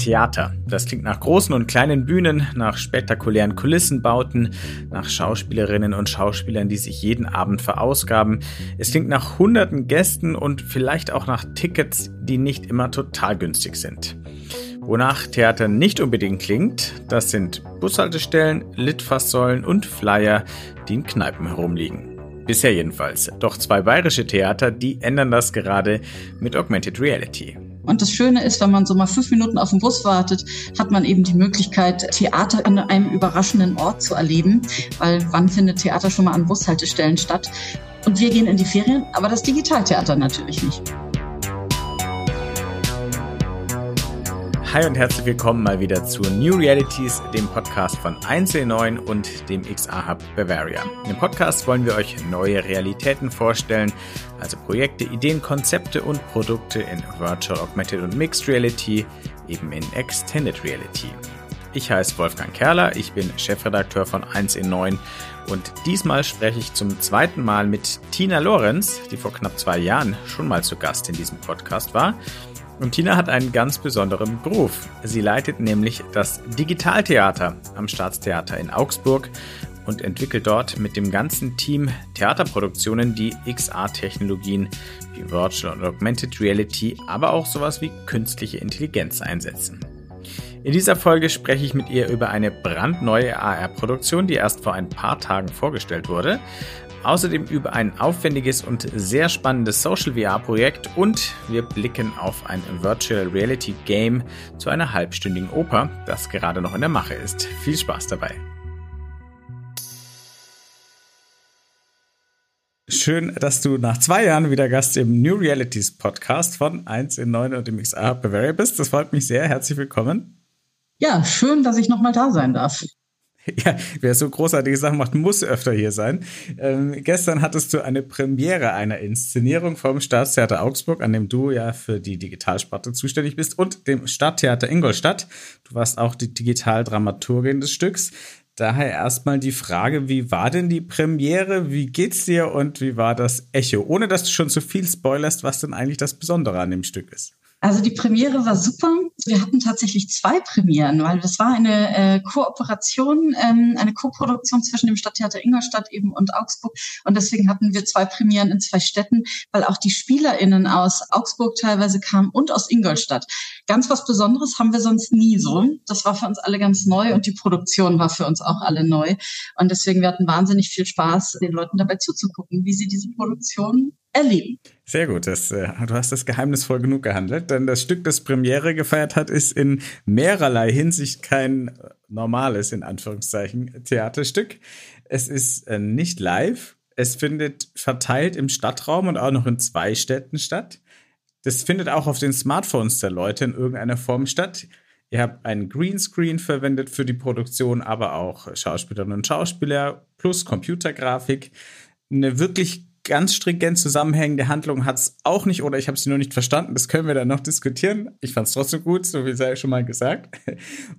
Theater. Das klingt nach großen und kleinen Bühnen, nach spektakulären Kulissenbauten, nach Schauspielerinnen und Schauspielern, die sich jeden Abend verausgaben. Es klingt nach hunderten Gästen und vielleicht auch nach Tickets, die nicht immer total günstig sind. Wonach Theater nicht unbedingt klingt, das sind Bushaltestellen, Litfaßsäulen und Flyer, die in Kneipen herumliegen. Bisher jedenfalls. Doch zwei bayerische Theater, die ändern das gerade mit Augmented Reality. Und das Schöne ist, wenn man so mal fünf Minuten auf den Bus wartet, hat man eben die Möglichkeit, Theater an einem überraschenden Ort zu erleben. Weil wann findet Theater schon mal an Bushaltestellen statt? Und wir gehen in die Ferien, aber das Digitaltheater natürlich nicht. Hi und herzlich willkommen mal wieder zu New Realities, dem Podcast von 1C9 und dem XR Hub Bavaria. Im Podcast wollen wir euch neue Realitäten vorstellen, also Projekte, Ideen, Konzepte und Produkte in Virtual, Augmented und Mixed Reality, eben in Extended Reality. Ich heiße Wolfgang Kerler, ich bin Chefredakteur von 1in9 und diesmal spreche ich zum zweiten Mal mit Tina Lorenz, die vor knapp zwei Jahren schon mal zu Gast in diesem Podcast war. Und Tina hat einen ganz besonderen Beruf. Sie leitet nämlich das Digitaltheater am Staatstheater in Augsburg und entwickelt dort mit dem ganzen Team Theaterproduktionen, die XR-Technologien wie Virtual und Augmented Reality, aber auch sowas wie künstliche Intelligenz einsetzen. In dieser Folge spreche ich mit ihr über eine brandneue AR-Produktion, die erst vor ein paar Tagen vorgestellt wurde. Außerdem über ein aufwendiges und sehr spannendes Social VR-Projekt und wir blicken auf ein Virtual Reality Game zu einer halbstündigen Oper, das gerade noch in der Mache ist. Viel Spaß dabei! Schön, dass du nach zwei Jahren wieder Gast im New Realities Podcast von 1 in 9 und dem XR Bavaria bist. Das freut mich sehr. Herzlich willkommen. Ja, schön, dass ich nochmal da sein darf. Ja, wer so großartige Sachen macht, muss öfter hier sein. Ähm, gestern hattest du eine Premiere einer Inszenierung vom Staatstheater Augsburg, an dem du ja für die Digitalsparte zuständig bist, und dem Stadttheater Ingolstadt. Du warst auch die Digitaldramaturgin des Stücks. Daher erstmal die Frage, wie war denn die Premiere? Wie geht's dir und wie war das Echo? Ohne dass du schon zu viel spoilerst, was denn eigentlich das Besondere an dem Stück ist. Also die Premiere war super. Wir hatten tatsächlich zwei Premieren, weil das war eine äh, Kooperation, ähm, eine Koproduktion zwischen dem Stadttheater Ingolstadt eben und Augsburg. Und deswegen hatten wir zwei Premieren in zwei Städten, weil auch die SpielerInnen aus Augsburg teilweise kamen und aus Ingolstadt. Ganz was Besonderes haben wir sonst nie so. Das war für uns alle ganz neu und die Produktion war für uns auch alle neu. Und deswegen wir hatten wahnsinnig viel Spaß, den Leuten dabei zuzugucken, wie sie diese Produktion erleben. Sehr gut, das, äh, du hast das geheimnisvoll genug gehandelt, denn das Stück, das Premiere gefeiert hat, ist in mehrerlei Hinsicht kein normales, in Anführungszeichen, Theaterstück. Es ist äh, nicht live, es findet verteilt im Stadtraum und auch noch in zwei Städten statt. Das findet auch auf den Smartphones der Leute in irgendeiner Form statt. Ihr habt einen Greenscreen verwendet für die Produktion, aber auch Schauspielerinnen und Schauspieler plus Computergrafik. Eine wirklich ganz stringent zusammenhängende Handlung hat es auch nicht oder ich habe sie nur nicht verstanden. Das können wir dann noch diskutieren. Ich fand es trotzdem gut, so wie sei schon mal gesagt.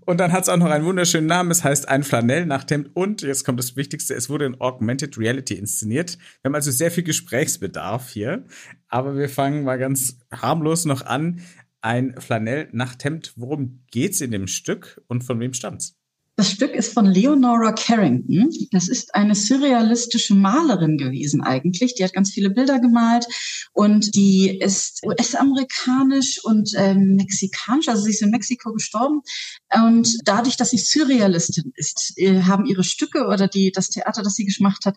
Und dann hat es auch noch einen wunderschönen Namen. Es heißt ein Flanell-Nachthemd und jetzt kommt das Wichtigste, es wurde in Augmented Reality inszeniert. Wir haben also sehr viel Gesprächsbedarf hier, aber wir fangen mal ganz harmlos noch an. Ein Flanell-Nachthemd, worum geht's in dem Stück und von wem stammt's? Das Stück ist von Leonora Carrington. Das ist eine surrealistische Malerin gewesen eigentlich. Die hat ganz viele Bilder gemalt und die ist US-amerikanisch und ähm, mexikanisch. Also sie ist in Mexiko gestorben. Und dadurch, dass sie Surrealistin ist, äh, haben ihre Stücke oder die, das Theater, das sie gemacht hat,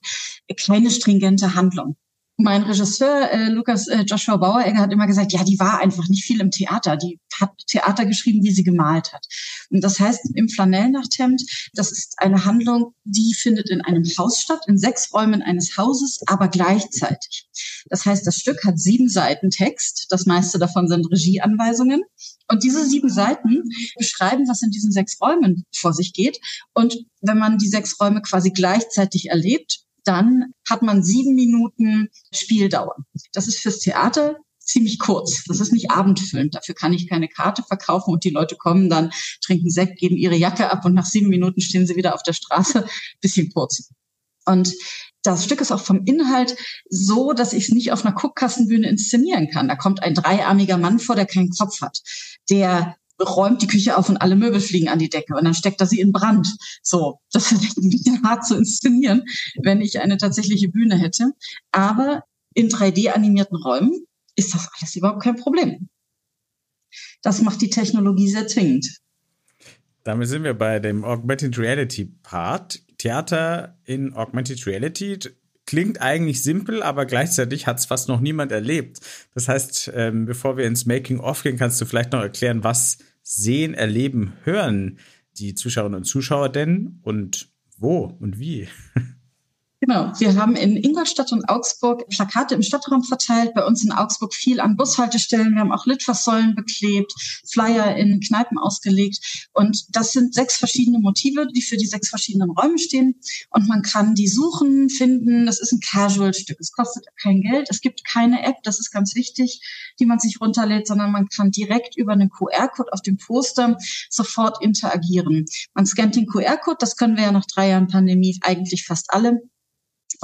keine stringente Handlung mein Regisseur äh, Lukas äh, Joshua Baueregger hat immer gesagt, ja, die war einfach nicht viel im Theater. Die hat Theater geschrieben, wie sie gemalt hat. Und das heißt, im Flanellnachthemd, das ist eine Handlung, die findet in einem Haus statt, in sechs Räumen eines Hauses, aber gleichzeitig. Das heißt, das Stück hat sieben Seiten Text. Das meiste davon sind Regieanweisungen. Und diese sieben Seiten beschreiben, was in diesen sechs Räumen vor sich geht. Und wenn man die sechs Räume quasi gleichzeitig erlebt, dann hat man sieben Minuten Spieldauer. Das ist fürs Theater ziemlich kurz. Das ist nicht abendfüllend. Dafür kann ich keine Karte verkaufen und die Leute kommen dann, trinken Sekt, geben ihre Jacke ab und nach sieben Minuten stehen sie wieder auf der Straße. Bisschen kurz. Und das Stück ist auch vom Inhalt so, dass ich es nicht auf einer Guckkassenbühne inszenieren kann. Da kommt ein dreiarmiger Mann vor, der keinen Kopf hat. Der räumt die Küche auf und alle Möbel fliegen an die Decke und dann steckt er sie in Brand. So, das ist ein bisschen hart zu inszenieren, wenn ich eine tatsächliche Bühne hätte. Aber in 3D animierten Räumen ist das alles überhaupt kein Problem. Das macht die Technologie sehr zwingend. Damit sind wir bei dem Augmented Reality Part. Theater in Augmented Reality klingt eigentlich simpel, aber gleichzeitig hat es fast noch niemand erlebt. Das heißt, ähm, bevor wir ins Making-of gehen, kannst du vielleicht noch erklären, was sehen, erleben, hören die Zuschauerinnen und Zuschauer denn und wo und wie? Genau. Wir haben in Ingolstadt und Augsburg Plakate im Stadtraum verteilt. Bei uns in Augsburg viel an Bushaltestellen. Wir haben auch Litfaßsäulen beklebt, Flyer in Kneipen ausgelegt. Und das sind sechs verschiedene Motive, die für die sechs verschiedenen Räume stehen. Und man kann die suchen, finden. Das ist ein Casual-Stück. Es kostet kein Geld. Es gibt keine App. Das ist ganz wichtig, die man sich runterlädt, sondern man kann direkt über einen QR-Code auf dem Poster sofort interagieren. Man scannt den QR-Code. Das können wir ja nach drei Jahren Pandemie eigentlich fast alle.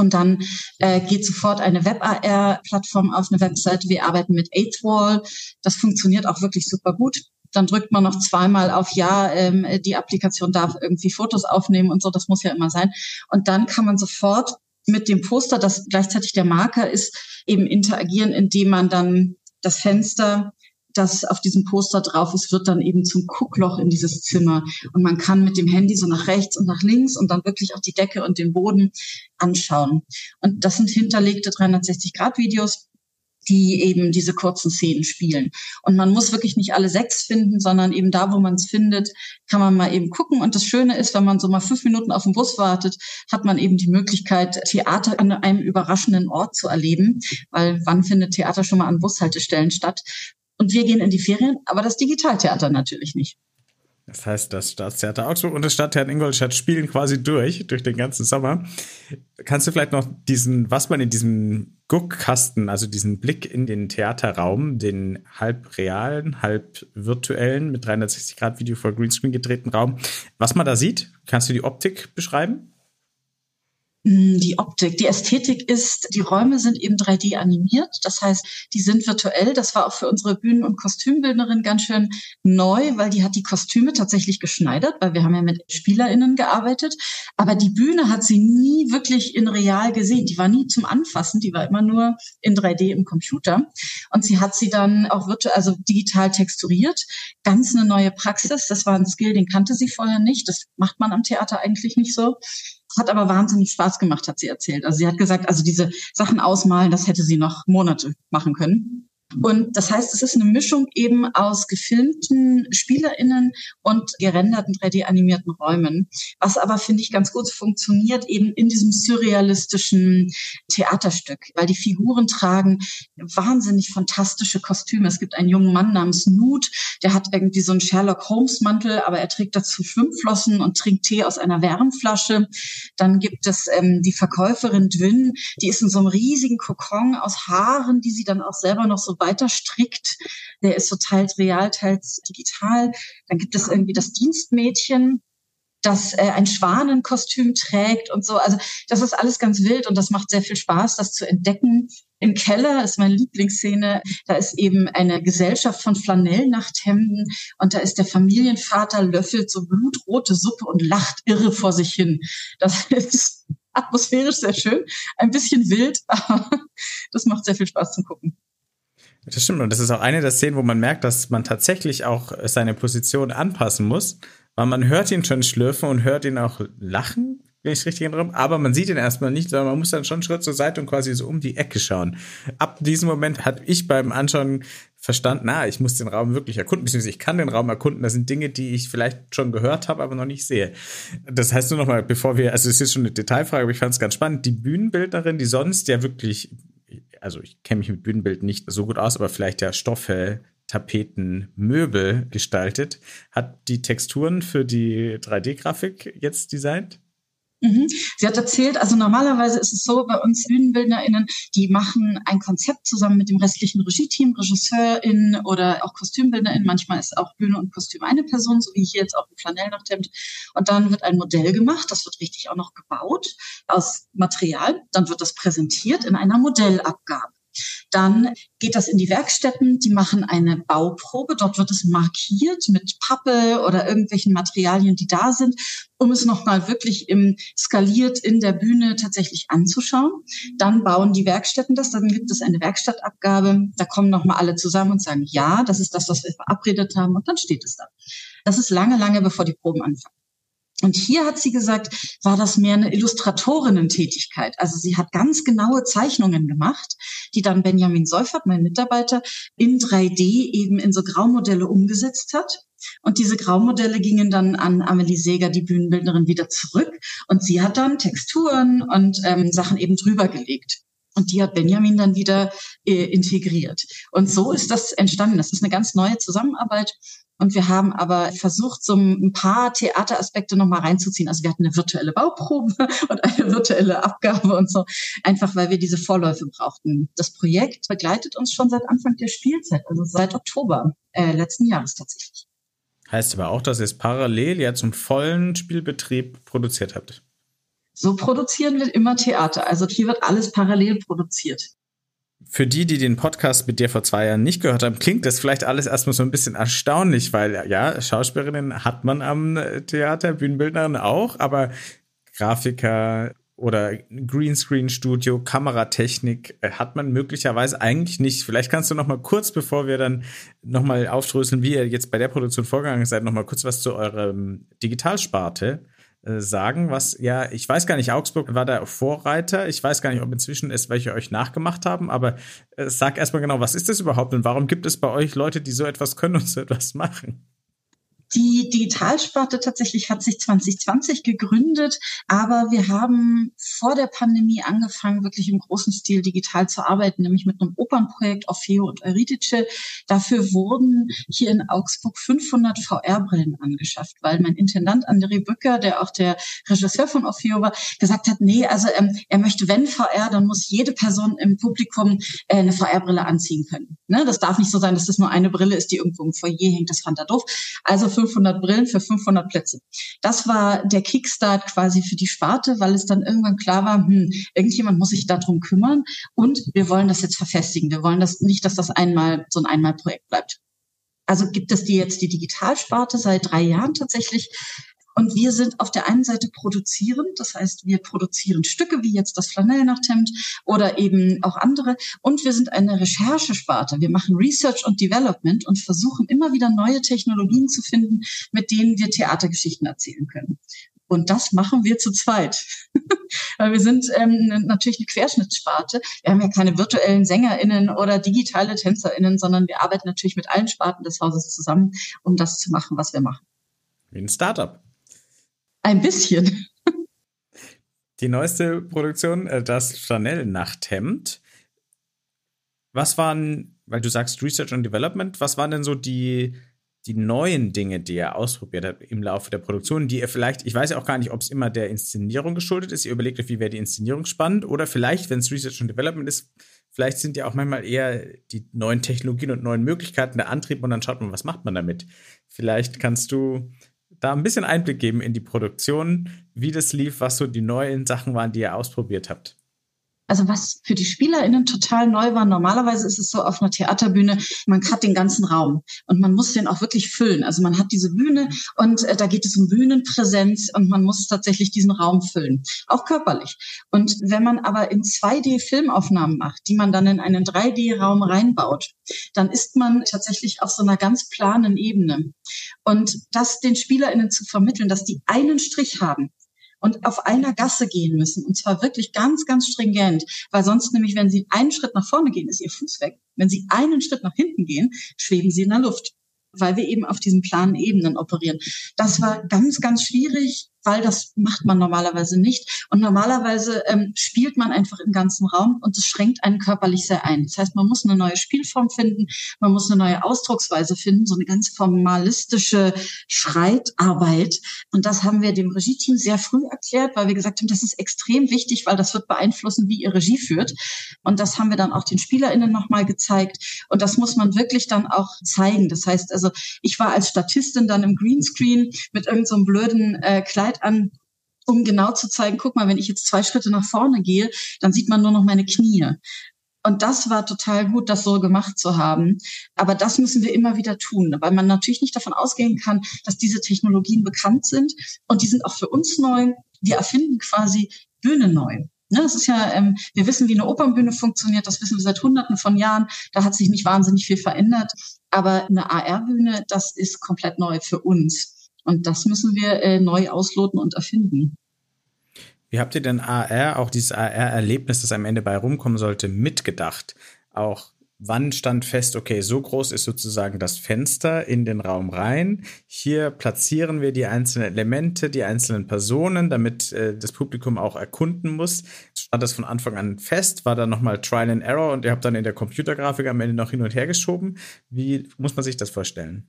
Und dann äh, geht sofort eine Web-AR-Plattform auf eine Webseite. Wir arbeiten mit Eighthwall. Das funktioniert auch wirklich super gut. Dann drückt man noch zweimal auf Ja, ähm, die Applikation darf irgendwie Fotos aufnehmen und so. Das muss ja immer sein. Und dann kann man sofort mit dem Poster, das gleichzeitig der Marker ist, eben interagieren, indem man dann das Fenster das auf diesem Poster drauf ist, wird dann eben zum Guckloch in dieses Zimmer. Und man kann mit dem Handy so nach rechts und nach links und dann wirklich auch die Decke und den Boden anschauen. Und das sind hinterlegte 360-Grad-Videos die eben diese kurzen Szenen spielen. Und man muss wirklich nicht alle sechs finden, sondern eben da, wo man es findet, kann man mal eben gucken. Und das Schöne ist, wenn man so mal fünf Minuten auf den Bus wartet, hat man eben die Möglichkeit, Theater an einem überraschenden Ort zu erleben. Weil wann findet Theater schon mal an Bushaltestellen statt? Und wir gehen in die Ferien, aber das Digitaltheater natürlich nicht. Das heißt, das Staatstheater Augsburg und das Stadttheater Ingolstadt spielen quasi durch, durch den ganzen Sommer. Kannst du vielleicht noch diesen, was man in diesem Guckkasten, also diesen Blick in den Theaterraum, den halb realen, halb virtuellen, mit 360 Grad Video vor Greenscreen gedrehten Raum, was man da sieht? Kannst du die Optik beschreiben? Hm, die Optik, die Ästhetik ist, die Räume sind eben 3D animiert. Das heißt, die sind virtuell. Das war auch für unsere Bühnen- und Kostümbildnerin ganz schön neu, weil die hat die Kostüme tatsächlich geschneidert, weil wir haben ja mit SpielerInnen gearbeitet. Aber die Bühne hat sie nie wirklich in real gesehen. Die war nie zum Anfassen. Die war immer nur in 3D im Computer. Und sie hat sie dann auch virtuell, also digital texturiert. Ganz eine neue Praxis. Das war ein Skill, den kannte sie vorher nicht. Das macht man am Theater eigentlich nicht so. Hat aber wahnsinnig Spaß gemacht, hat sie erzählt. Also sie hat gesagt, also diese Sachen ausmalen, das hätte sie noch Monate machen können. Und das heißt, es ist eine Mischung eben aus gefilmten SpielerInnen und gerenderten 3D-animierten Räumen, was aber, finde ich, ganz gut funktioniert eben in diesem surrealistischen Theaterstück, weil die Figuren tragen wahnsinnig fantastische Kostüme. Es gibt einen jungen Mann namens Nut, der hat irgendwie so einen Sherlock Holmes-Mantel, aber er trägt dazu Schwimmflossen und trinkt Tee aus einer Wärmflasche. Dann gibt es ähm, die Verkäuferin Dwin, die ist in so einem riesigen Kokon aus Haaren, die sie dann auch selber noch so weiter strickt. Der ist so teils real, teils digital. Dann gibt es irgendwie das Dienstmädchen, das äh, ein Schwanenkostüm trägt und so. Also das ist alles ganz wild und das macht sehr viel Spaß, das zu entdecken. Im Keller ist meine Lieblingsszene. Da ist eben eine Gesellschaft von Flanellnachthemden und da ist der Familienvater löffelt so blutrote Suppe und lacht irre vor sich hin. Das ist atmosphärisch sehr schön, ein bisschen wild, aber das macht sehr viel Spaß zum Gucken. Das stimmt. Und das ist auch eine der Szenen, wo man merkt, dass man tatsächlich auch seine Position anpassen muss. Weil man hört ihn schon schlürfen und hört ihn auch lachen, wenn ich richtig erinnere. Aber man sieht ihn erstmal nicht, sondern man muss dann schon einen Schritt zur Seite und quasi so um die Ecke schauen. Ab diesem Moment hat ich beim Anschauen verstanden, na, ich muss den Raum wirklich erkunden, beziehungsweise ich kann den Raum erkunden. Das sind Dinge, die ich vielleicht schon gehört habe, aber noch nicht sehe. Das heißt nur noch mal, bevor wir, also es ist schon eine Detailfrage, aber ich fand es ganz spannend. Die Bühnenbildnerin, die sonst ja wirklich also ich kenne mich mit Bühnenbild nicht so gut aus, aber vielleicht ja Stoffe, Tapeten, Möbel gestaltet. Hat die Texturen für die 3D-Grafik jetzt designt? Mhm. Sie hat erzählt, also normalerweise ist es so, bei uns BühnenbildnerInnen, die machen ein Konzept zusammen mit dem restlichen Regie-Team, RegisseurInnen oder auch KostümbildnerInnen. Manchmal ist auch Bühne und Kostüm eine Person, so wie hier jetzt auch ein Flanellnachthemd. Und dann wird ein Modell gemacht, das wird richtig auch noch gebaut aus Material. Dann wird das präsentiert in einer Modellabgabe. Dann geht das in die Werkstätten, die machen eine Bauprobe. Dort wird es markiert mit Pappe oder irgendwelchen Materialien, die da sind, um es nochmal wirklich im skaliert in der Bühne tatsächlich anzuschauen. Dann bauen die Werkstätten das, dann gibt es eine Werkstattabgabe. Da kommen nochmal alle zusammen und sagen, ja, das ist das, was wir verabredet haben und dann steht es da. Das ist lange, lange bevor die Proben anfangen. Und hier hat sie gesagt, war das mehr eine Illustratorinnen-Tätigkeit. Also sie hat ganz genaue Zeichnungen gemacht, die dann Benjamin Seufert, mein Mitarbeiter, in 3D eben in so Graumodelle umgesetzt hat. Und diese Graumodelle gingen dann an Amelie Seeger, die Bühnenbildnerin, wieder zurück. Und sie hat dann Texturen und ähm, Sachen eben drüber gelegt. Und die hat Benjamin dann wieder äh, integriert. Und so ist das entstanden. Das ist eine ganz neue Zusammenarbeit. Und wir haben aber versucht, so ein paar Theateraspekte nochmal reinzuziehen. Also wir hatten eine virtuelle Bauprobe und eine virtuelle Abgabe und so, einfach weil wir diese Vorläufe brauchten. Das Projekt begleitet uns schon seit Anfang der Spielzeit, also seit Oktober äh, letzten Jahres tatsächlich. Heißt aber auch, dass ihr es parallel ja zum vollen Spielbetrieb produziert habt. So produzieren wir immer Theater. Also hier wird alles parallel produziert für die, die den Podcast mit dir vor zwei Jahren nicht gehört haben, klingt das vielleicht alles erstmal so ein bisschen erstaunlich, weil ja, Schauspielerinnen hat man am Theater, Bühnenbildnerin auch, aber Grafiker oder Greenscreen-Studio, Kameratechnik äh, hat man möglicherweise eigentlich nicht. Vielleicht kannst du noch mal kurz, bevor wir dann noch mal aufdröseln, wie ihr jetzt bei der Produktion vorgegangen seid, noch mal kurz was zu eurer Digitalsparte äh, sagen, was ja, ich weiß gar nicht, Augsburg war der Vorreiter. Ich weiß gar nicht, ob inzwischen es welche euch nachgemacht haben, aber äh, sag erstmal genau, was ist das überhaupt und warum gibt es bei euch Leute, die so etwas können und so etwas machen? Die Digitalsparte tatsächlich hat sich 2020 gegründet, aber wir haben vor der Pandemie angefangen, wirklich im großen Stil digital zu arbeiten, nämlich mit einem Opernprojekt Orfeo und Eurydice. Dafür wurden hier in Augsburg 500 VR-Brillen angeschafft, weil mein Intendant André Bücker, der auch der Regisseur von Orfeo war, gesagt hat, nee, also ähm, er möchte, wenn VR, dann muss jede Person im Publikum äh, eine VR-Brille anziehen können. Ne? Das darf nicht so sein, dass das nur eine Brille ist, die irgendwo im Foyer hängt. Das fand er doof. Also 500 Brillen für 500 Plätze. Das war der Kickstart quasi für die Sparte, weil es dann irgendwann klar war, hm, irgendjemand muss sich darum kümmern und wir wollen das jetzt verfestigen. Wir wollen das nicht, dass das einmal so ein Einmalprojekt bleibt. Also gibt es die jetzt die Digitalsparte seit drei Jahren tatsächlich. Und wir sind auf der einen Seite produzierend, das heißt, wir produzieren Stücke wie jetzt das Flanellnachthemd oder eben auch andere. Und wir sind eine Recherchesparte. Wir machen Research und Development und versuchen immer wieder neue Technologien zu finden, mit denen wir Theatergeschichten erzählen können. Und das machen wir zu zweit. Weil wir sind ähm, natürlich eine Querschnittssparte. Wir haben ja keine virtuellen SängerInnen oder digitale TänzerInnen, sondern wir arbeiten natürlich mit allen Sparten des Hauses zusammen, um das zu machen, was wir machen. Wie ein Startup. Ein bisschen. Die neueste Produktion, äh, das Chanel-Nachthemd. Was waren, weil du sagst Research und Development, was waren denn so die, die neuen Dinge, die ihr ausprobiert habt im Laufe der Produktion, die ihr vielleicht, ich weiß ja auch gar nicht, ob es immer der Inszenierung geschuldet ist, ihr überlegt euch, wie wäre die Inszenierung spannend oder vielleicht, wenn es Research und Development ist, vielleicht sind ja auch manchmal eher die neuen Technologien und neuen Möglichkeiten der Antrieb und dann schaut man, was macht man damit. Vielleicht kannst du da ein bisschen Einblick geben in die Produktion, wie das lief, was so die neuen Sachen waren, die ihr ausprobiert habt? Also was für die SpielerInnen total neu war, normalerweise ist es so auf einer Theaterbühne, man hat den ganzen Raum und man muss den auch wirklich füllen. Also man hat diese Bühne und äh, da geht es um Bühnenpräsenz und man muss tatsächlich diesen Raum füllen, auch körperlich. Und wenn man aber in 2D-Filmaufnahmen macht, die man dann in einen 3D-Raum reinbaut, dann ist man tatsächlich auf so einer ganz planen Ebene. Und das den SpielerInnen zu vermitteln, dass die einen Strich haben, und auf einer Gasse gehen müssen. Und zwar wirklich ganz, ganz stringent. Weil sonst nämlich, wenn sie einen Schritt nach vorne gehen, ist ihr Fuß weg. Wenn sie einen Schritt nach hinten gehen, schweben sie in der Luft weil wir eben auf diesen planen Ebenen operieren. Das war ganz, ganz schwierig, weil das macht man normalerweise nicht. Und normalerweise ähm, spielt man einfach im ganzen Raum und es schränkt einen körperlich sehr ein. Das heißt, man muss eine neue Spielform finden, man muss eine neue Ausdrucksweise finden, so eine ganz formalistische Schreitarbeit. Und das haben wir dem Regie-Team sehr früh erklärt, weil wir gesagt haben, das ist extrem wichtig, weil das wird beeinflussen, wie ihr Regie führt. Und das haben wir dann auch den SpielerInnen nochmal gezeigt. Und das muss man wirklich dann auch zeigen. Das heißt, also ich war als Statistin dann im Greenscreen mit irgendeinem so blöden äh, Kleid Kleid an, um genau zu zeigen, guck mal, wenn ich jetzt zwei Schritte nach vorne gehe, dann sieht man nur noch meine Knie. Und das war total gut, das so gemacht zu haben. Aber das müssen wir immer wieder tun, weil man natürlich nicht davon ausgehen kann, dass diese Technologien bekannt sind und die sind auch für uns neu. Wir erfinden quasi Bühne neu. Ne, das ist ja, ähm, wir wissen, wie eine Opernbühne funktioniert, das wissen wir seit Hunderten von Jahren. Da hat sich nicht wahnsinnig viel verändert. Aber eine AR-Bühne, das ist komplett neu für uns. Und das müssen wir äh, neu ausloten und erfinden. Wie habt ihr denn AR, auch dieses AR-Erlebnis, das am Ende bei rumkommen sollte, mitgedacht? Auch wann stand fest, okay, so groß ist sozusagen das Fenster in den Raum rein. Hier platzieren wir die einzelnen Elemente, die einzelnen Personen, damit äh, das Publikum auch erkunden muss. Stand das von Anfang an fest? War da nochmal Trial and Error und ihr habt dann in der Computergrafik am Ende noch hin und her geschoben? Wie muss man sich das vorstellen?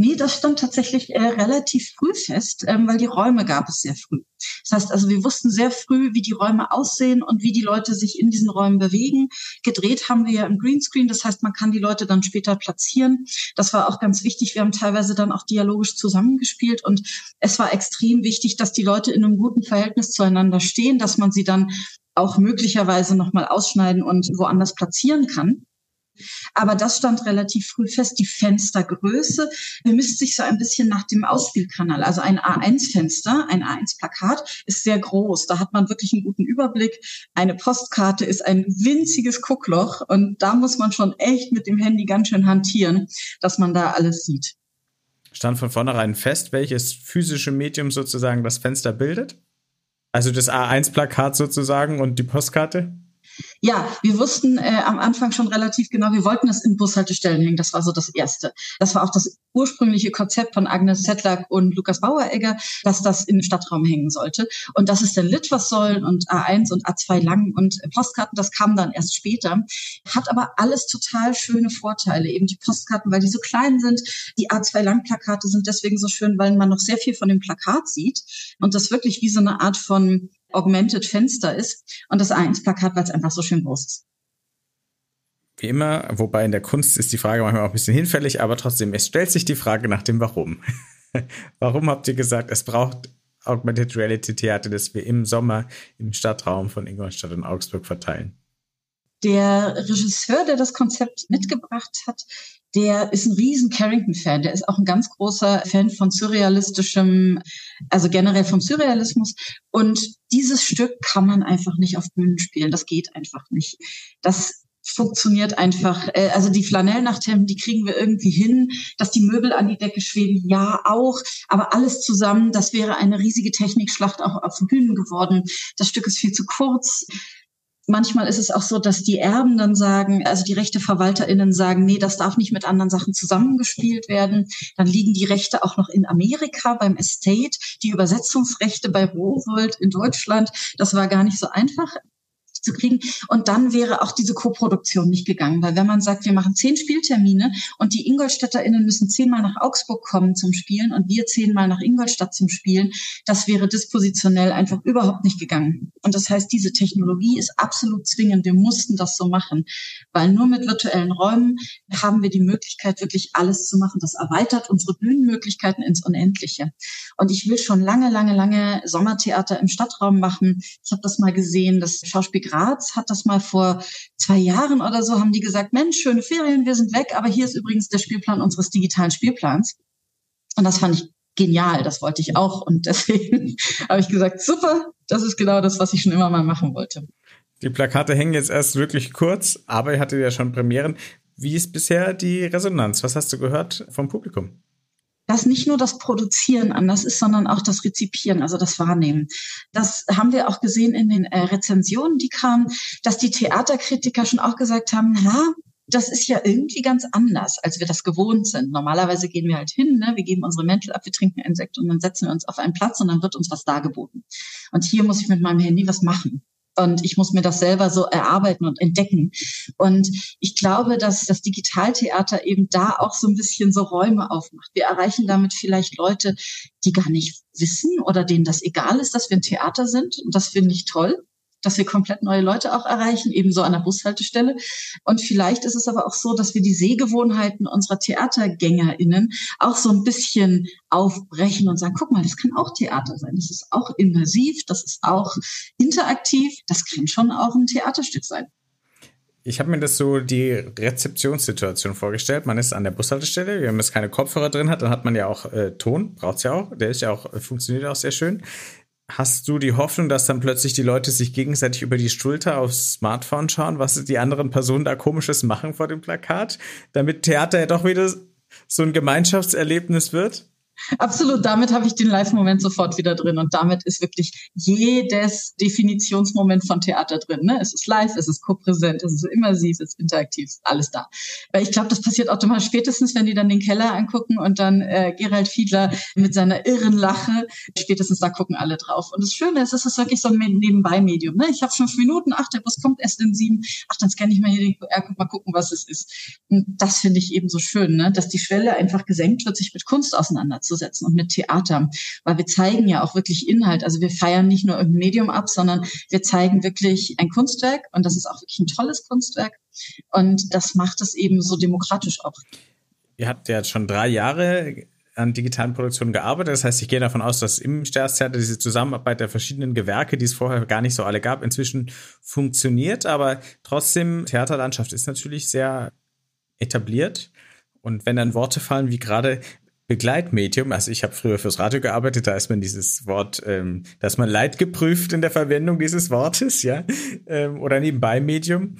Nee, das stand tatsächlich äh, relativ früh fest, ähm, weil die Räume gab es sehr früh. Das heißt also, wir wussten sehr früh, wie die Räume aussehen und wie die Leute sich in diesen Räumen bewegen. Gedreht haben wir ja im Greenscreen, das heißt, man kann die Leute dann später platzieren. Das war auch ganz wichtig. Wir haben teilweise dann auch dialogisch zusammengespielt und es war extrem wichtig, dass die Leute in einem guten Verhältnis zueinander stehen, dass man sie dann auch möglicherweise nochmal ausschneiden und woanders platzieren kann. Aber das stand relativ früh fest. Die Fenstergröße bemisst sich so ein bisschen nach dem Ausspielkanal. Also ein A1-Fenster, ein A1-Plakat ist sehr groß. Da hat man wirklich einen guten Überblick. Eine Postkarte ist ein winziges Guckloch und da muss man schon echt mit dem Handy ganz schön hantieren, dass man da alles sieht. Stand von vornherein fest, welches physische Medium sozusagen das Fenster bildet? Also das A1-Plakat sozusagen und die Postkarte? Ja, wir wussten äh, am Anfang schon relativ genau, wir wollten es in Bushaltestellen hängen. Das war so das Erste. Das war auch das ursprüngliche Konzept von Agnes Zettlack und Lukas Baueregger, dass das den Stadtraum hängen sollte. Und dass es dann Litwas sollen und A1 und A2 lang und Postkarten, das kam dann erst später. Hat aber alles total schöne Vorteile. Eben die Postkarten, weil die so klein sind. Die A2 lang Plakate sind deswegen so schön, weil man noch sehr viel von dem Plakat sieht und das wirklich wie so eine Art von Augmented Fenster ist und das A1-Plakat, weil es einfach so schön groß ist. Wie immer, wobei in der Kunst ist die Frage manchmal auch ein bisschen hinfällig, aber trotzdem, es stellt sich die Frage nach dem Warum. Warum habt ihr gesagt, es braucht Augmented Reality Theater, das wir im Sommer im Stadtraum von Ingolstadt und Augsburg verteilen? Der Regisseur, der das Konzept mitgebracht hat, der ist ein riesen Carrington-Fan. Der ist auch ein ganz großer Fan von surrealistischem, also generell vom Surrealismus. Und dieses Stück kann man einfach nicht auf Bühnen spielen. Das geht einfach nicht. Das funktioniert einfach. Äh, also die Flanellnachthemden, die kriegen wir irgendwie hin, dass die Möbel an die Decke schweben, ja auch, aber alles zusammen, das wäre eine riesige Technikschlacht auch auf Bühnen geworden. Das Stück ist viel zu kurz manchmal ist es auch so, dass die Erben dann sagen, also die RechteverwalterInnen sagen, nee, das darf nicht mit anderen Sachen zusammengespielt werden. Dann liegen die Rechte auch noch in Amerika beim Estate, die Übersetzungsrechte bei Rowold in Deutschland. Das war gar nicht so einfach zu kriegen. Und dann wäre auch diese Koproduktion nicht gegangen, weil wenn man sagt, wir machen zehn Spieltermine und die IngolstädterInnen müssen zehnmal nach Augsburg kommen zum Spielen und wir zehnmal nach Ingolstadt zum Spielen, das wäre dispositionell einfach überhaupt nicht gegangen. Und das heißt, diese Technologie ist absolut zwingend. Wir mussten das so machen, weil nur mit virtuellen Räumen haben wir die Möglichkeit, wirklich alles zu machen. Das erweitert unsere Bühnenmöglichkeiten ins Unendliche. Und ich will schon lange, lange, lange Sommertheater im Stadtraum machen. Ich habe das mal gesehen, das Schauspiel Graz hat das mal vor zwei Jahren oder so, haben die gesagt, Mensch, schöne Ferien, wir sind weg, aber hier ist übrigens der Spielplan unseres digitalen Spielplans. Und das fand ich genial, das wollte ich auch. Und deswegen habe ich gesagt, super, das ist genau das, was ich schon immer mal machen wollte. Die Plakate hängen jetzt erst wirklich kurz, aber ihr hattet ja schon Premieren. Wie ist bisher die Resonanz? Was hast du gehört vom Publikum? Dass nicht nur das Produzieren anders ist, sondern auch das Rezipieren, also das Wahrnehmen. Das haben wir auch gesehen in den äh, Rezensionen, die kamen, dass die Theaterkritiker schon auch gesagt haben, ja, das ist ja irgendwie ganz anders, als wir das gewohnt sind. Normalerweise gehen wir halt hin, ne? wir geben unsere Mäntel ab, wir trinken einen Sekt und dann setzen wir uns auf einen Platz und dann wird uns was dargeboten. Und hier muss ich mit meinem Handy was machen und ich muss mir das selber so erarbeiten und entdecken. Und ich glaube, dass das Digitaltheater eben da auch so ein bisschen so Räume aufmacht. Wir erreichen damit vielleicht Leute, die gar nicht wissen oder denen das egal ist, dass wir ein Theater sind. Und das finde ich toll dass wir komplett neue Leute auch erreichen, ebenso an der Bushaltestelle. Und vielleicht ist es aber auch so, dass wir die Sehgewohnheiten unserer TheatergängerInnen auch so ein bisschen aufbrechen und sagen, guck mal, das kann auch Theater sein. Das ist auch immersiv, das ist auch interaktiv, das kann schon auch ein Theaterstück sein. Ich habe mir das so die Rezeptionssituation vorgestellt. Man ist an der Bushaltestelle, wenn man keine Kopfhörer drin hat, dann hat man ja auch äh, Ton, braucht's ja auch. Der ist ja auch, funktioniert auch sehr schön. Hast du die Hoffnung, dass dann plötzlich die Leute sich gegenseitig über die Schulter aufs Smartphone schauen, was die anderen Personen da komisches machen vor dem Plakat, damit Theater ja doch wieder so ein Gemeinschaftserlebnis wird? Absolut, damit habe ich den Live-Moment sofort wieder drin und damit ist wirklich jedes Definitionsmoment von Theater drin. Ne? Es ist live, es ist kopräsent, es ist immersiv, es ist interaktiv, alles da. Weil ich glaube, das passiert automatisch spätestens, wenn die dann den Keller angucken und dann äh, Gerald Fiedler mit seiner irren Lache, spätestens da gucken alle drauf. Und das Schöne ist, es ist wirklich so ein Nebenbei-Medium. Ne? Ich habe fünf Minuten, ach, der Bus kommt erst in sieben, ach, dann scanne ich mal hier den QR, mal gucken, was es ist. Und das finde ich eben so schön, ne? dass die Schwelle einfach gesenkt wird, sich mit Kunst auseinanderzusetzen auseinanderzusetzen und mit Theater, weil wir zeigen ja auch wirklich Inhalt. Also wir feiern nicht nur irgendein Medium ab, sondern wir zeigen wirklich ein Kunstwerk und das ist auch wirklich ein tolles Kunstwerk und das macht es eben so demokratisch auch. Ihr habt ja schon drei Jahre an digitalen Produktionen gearbeitet. Das heißt, ich gehe davon aus, dass im Staatstheater diese Zusammenarbeit der verschiedenen Gewerke, die es vorher gar nicht so alle gab, inzwischen funktioniert. Aber trotzdem, Theaterlandschaft ist natürlich sehr etabliert. Und wenn dann Worte fallen wie gerade Begleitmedium, also ich habe früher fürs Radio gearbeitet, da ist man dieses Wort, ähm, da ist man leidgeprüft in der Verwendung dieses Wortes, ja, ähm, oder nebenbei Medium.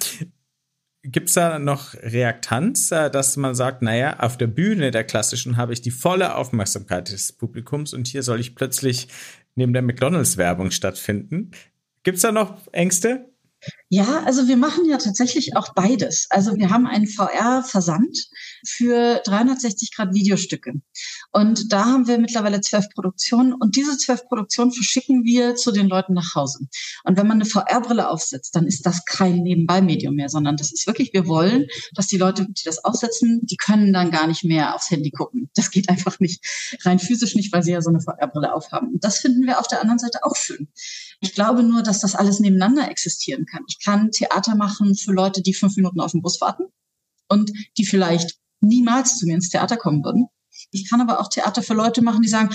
Gibt es da noch Reaktanz, äh, dass man sagt, naja, auf der Bühne der klassischen habe ich die volle Aufmerksamkeit des Publikums und hier soll ich plötzlich neben der McDonalds-Werbung stattfinden? Gibt es da noch Ängste? Ja, also wir machen ja tatsächlich auch beides. Also wir haben einen VR-Versand für 360 Grad Videostücke. Und da haben wir mittlerweile zwölf Produktionen und diese zwölf Produktionen verschicken wir zu den Leuten nach Hause. Und wenn man eine VR-Brille aufsetzt, dann ist das kein Nebenbei-Medium mehr, sondern das ist wirklich, wir wollen, dass die Leute, die das aufsetzen, die können dann gar nicht mehr aufs Handy gucken. Das geht einfach nicht, rein physisch nicht, weil sie ja so eine VR-Brille aufhaben. Und das finden wir auf der anderen Seite auch schön. Ich glaube nur, dass das alles nebeneinander existieren kann. Ich kann Theater machen für Leute, die fünf Minuten auf den Bus warten und die vielleicht niemals zu mir ins Theater kommen würden. Ich kann aber auch Theater für Leute machen, die sagen,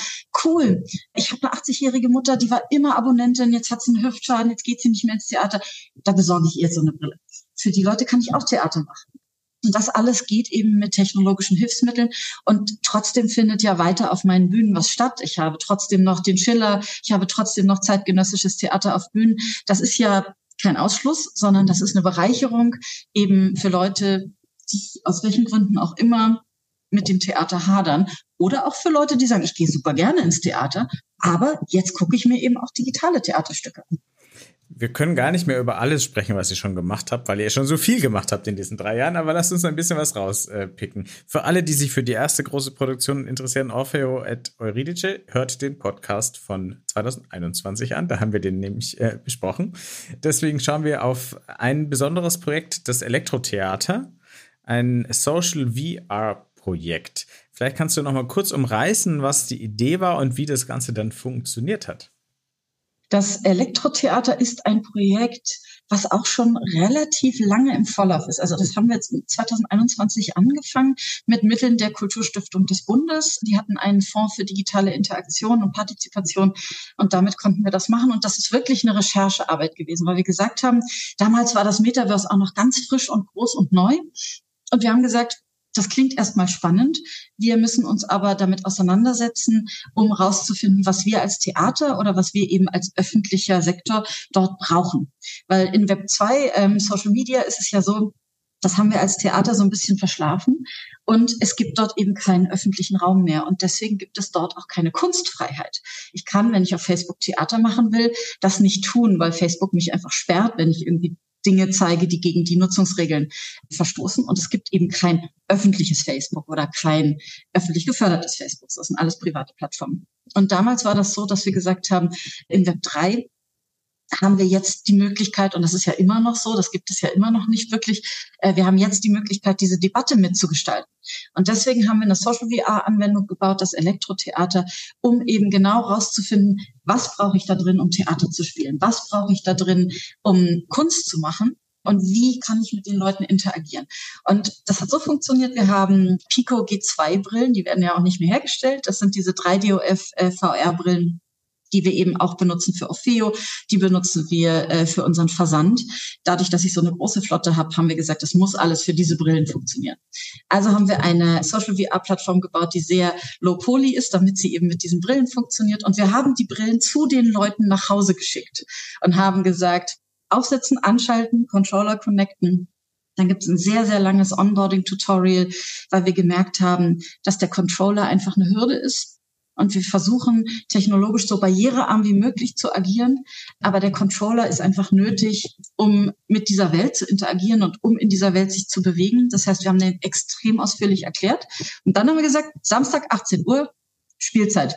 cool, ich habe eine 80-jährige Mutter, die war immer Abonnentin, jetzt hat sie einen Hüftschaden, jetzt geht sie nicht mehr ins Theater. Da besorge ich ihr so eine Brille. Für die Leute kann ich auch Theater machen. Und das alles geht eben mit technologischen Hilfsmitteln. Und trotzdem findet ja weiter auf meinen Bühnen was statt. Ich habe trotzdem noch den Schiller, ich habe trotzdem noch zeitgenössisches Theater auf Bühnen. Das ist ja kein Ausschluss, sondern das ist eine Bereicherung eben für Leute, die aus welchen Gründen auch immer mit dem Theater hadern. Oder auch für Leute, die sagen, ich gehe super gerne ins Theater, aber jetzt gucke ich mir eben auch digitale Theaterstücke an wir können gar nicht mehr über alles sprechen, was ihr schon gemacht habt, weil ihr schon so viel gemacht habt in diesen drei Jahren, aber lasst uns ein bisschen was rauspicken. Äh, für alle, die sich für die erste große Produktion interessieren, Orfeo at Euridice, hört den Podcast von 2021 an, da haben wir den nämlich äh, besprochen. Deswegen schauen wir auf ein besonderes Projekt, das Elektrotheater, ein Social VR Projekt. Vielleicht kannst du noch mal kurz umreißen, was die Idee war und wie das Ganze dann funktioniert hat. Das Elektrotheater ist ein Projekt, was auch schon relativ lange im Vorlauf ist. Also das haben wir jetzt 2021 angefangen mit Mitteln der Kulturstiftung des Bundes. Die hatten einen Fonds für digitale Interaktion und Partizipation und damit konnten wir das machen. Und das ist wirklich eine Recherchearbeit gewesen, weil wir gesagt haben, damals war das Metaverse auch noch ganz frisch und groß und neu. Und wir haben gesagt, das klingt erstmal spannend. Wir müssen uns aber damit auseinandersetzen, um herauszufinden, was wir als Theater oder was wir eben als öffentlicher Sektor dort brauchen. Weil in Web 2, ähm, Social Media, ist es ja so, das haben wir als Theater so ein bisschen verschlafen. Und es gibt dort eben keinen öffentlichen Raum mehr. Und deswegen gibt es dort auch keine Kunstfreiheit. Ich kann, wenn ich auf Facebook Theater machen will, das nicht tun, weil Facebook mich einfach sperrt, wenn ich irgendwie Dinge zeige, die gegen die Nutzungsregeln verstoßen. Und es gibt eben kein öffentliches Facebook oder kein öffentlich gefördertes Facebook. Das sind alles private Plattformen. Und damals war das so, dass wir gesagt haben, in Web 3 haben wir jetzt die Möglichkeit, und das ist ja immer noch so, das gibt es ja immer noch nicht wirklich, äh, wir haben jetzt die Möglichkeit, diese Debatte mitzugestalten. Und deswegen haben wir eine Social VR-Anwendung gebaut, das Elektrotheater, um eben genau rauszufinden, was brauche ich da drin, um Theater zu spielen? Was brauche ich da drin, um Kunst zu machen? Und wie kann ich mit den Leuten interagieren? Und das hat so funktioniert. Wir haben Pico G2 Brillen, die werden ja auch nicht mehr hergestellt. Das sind diese 3DOF VR Brillen, die wir eben auch benutzen für Orfeo, die benutzen wir äh, für unseren Versand. Dadurch, dass ich so eine große Flotte habe, haben wir gesagt, das muss alles für diese Brillen funktionieren. Also haben wir eine Social VR-Plattform gebaut, die sehr low poly ist, damit sie eben mit diesen Brillen funktioniert. Und wir haben die Brillen zu den Leuten nach Hause geschickt und haben gesagt, aufsetzen, anschalten, Controller connecten, dann gibt es ein sehr, sehr langes Onboarding-Tutorial, weil wir gemerkt haben, dass der Controller einfach eine Hürde ist und wir versuchen technologisch so barrierearm wie möglich zu agieren. Aber der Controller ist einfach nötig, um mit dieser Welt zu interagieren und um in dieser Welt sich zu bewegen. Das heißt, wir haben den extrem ausführlich erklärt. Und dann haben wir gesagt, Samstag 18 Uhr, Spielzeit.